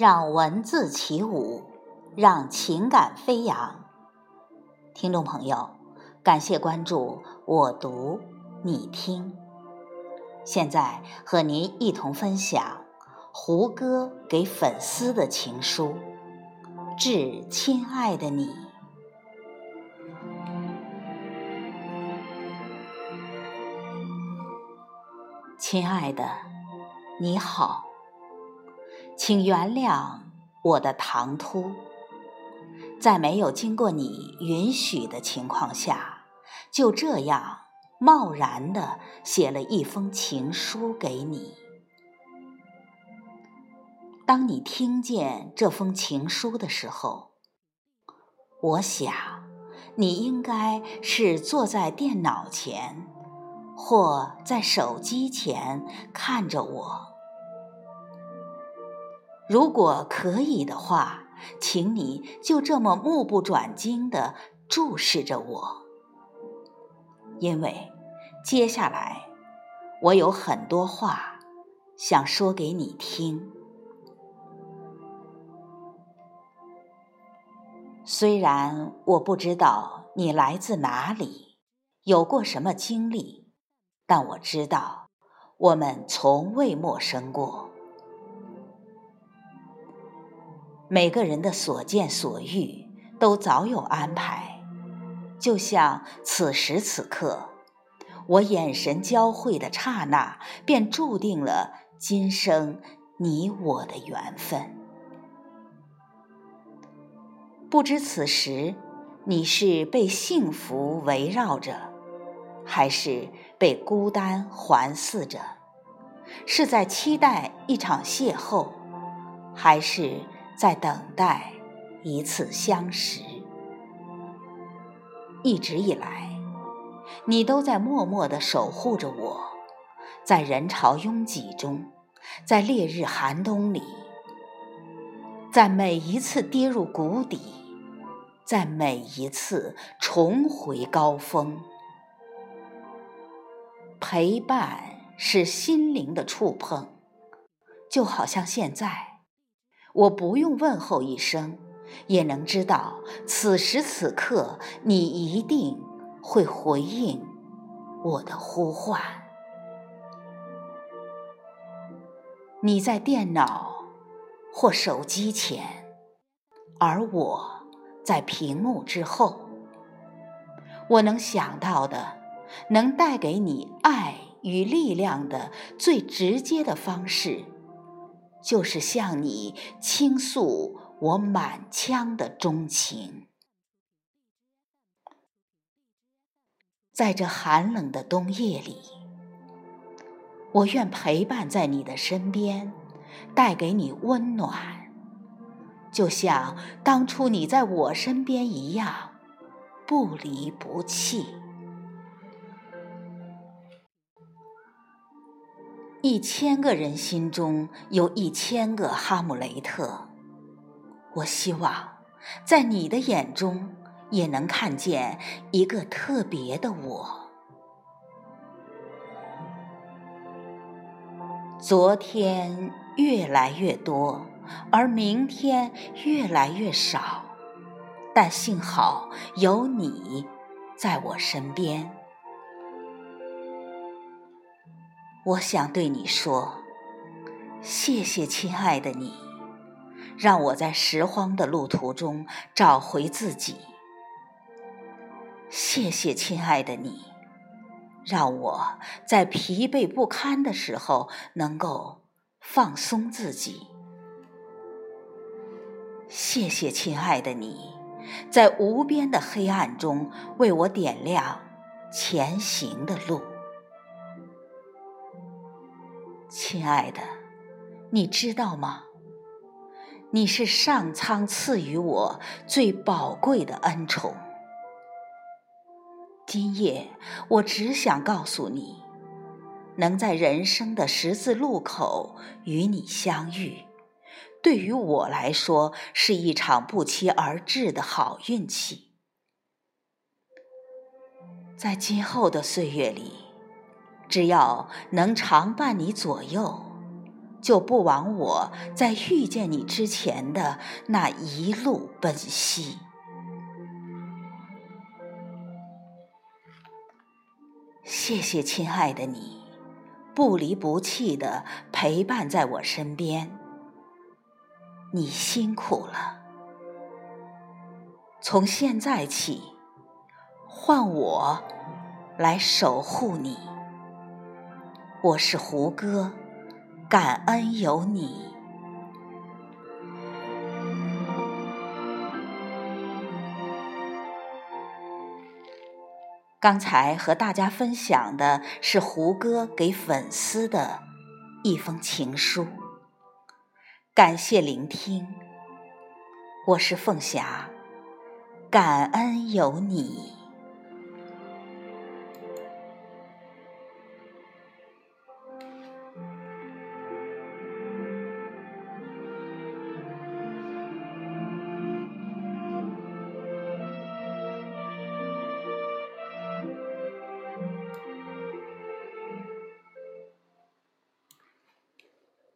让文字起舞，让情感飞扬。听众朋友，感谢关注我读你听。现在和您一同分享胡歌给粉丝的情书，致亲爱的你，亲爱的，你好。请原谅我的唐突，在没有经过你允许的情况下，就这样贸然的写了一封情书给你。当你听见这封情书的时候，我想你应该是坐在电脑前，或在手机前看着我。如果可以的话，请你就这么目不转睛地注视着我，因为接下来我有很多话想说给你听。虽然我不知道你来自哪里，有过什么经历，但我知道我们从未陌生过。每个人的所见所遇都早有安排，就像此时此刻，我眼神交汇的刹那，便注定了今生你我的缘分。不知此时你是被幸福围绕着，还是被孤单环伺着？是在期待一场邂逅，还是？在等待一次相识，一直以来，你都在默默的守护着我，在人潮拥挤中，在烈日寒冬里，在每一次跌入谷底，在每一次重回高峰，陪伴是心灵的触碰，就好像现在。我不用问候一声，也能知道此时此刻你一定会回应我的呼唤。你在电脑或手机前，而我在屏幕之后。我能想到的，能带给你爱与力量的最直接的方式。就是向你倾诉我满腔的钟情，在这寒冷的冬夜里，我愿陪伴在你的身边，带给你温暖，就像当初你在我身边一样，不离不弃。一千个人心中有一千个哈姆雷特，我希望在你的眼中也能看见一个特别的我。昨天越来越多，而明天越来越少，但幸好有你在我身边。我想对你说，谢谢，亲爱的你，让我在拾荒的路途中找回自己。谢谢，亲爱的你，让我在疲惫不堪的时候能够放松自己。谢谢，亲爱的你，在无边的黑暗中为我点亮前行的路。亲爱的，你知道吗？你是上苍赐予我最宝贵的恩宠。今夜，我只想告诉你，能在人生的十字路口与你相遇，对于我来说是一场不期而至的好运气。在今后的岁月里。只要能常伴你左右，就不枉我在遇见你之前的那一路奔袭。谢谢，亲爱的你，不离不弃的陪伴在我身边。你辛苦了，从现在起，换我来守护你。我是胡歌。感恩有你。刚才和大家分享的是胡歌给粉丝的一封情书，感谢聆听。我是凤霞，感恩有你。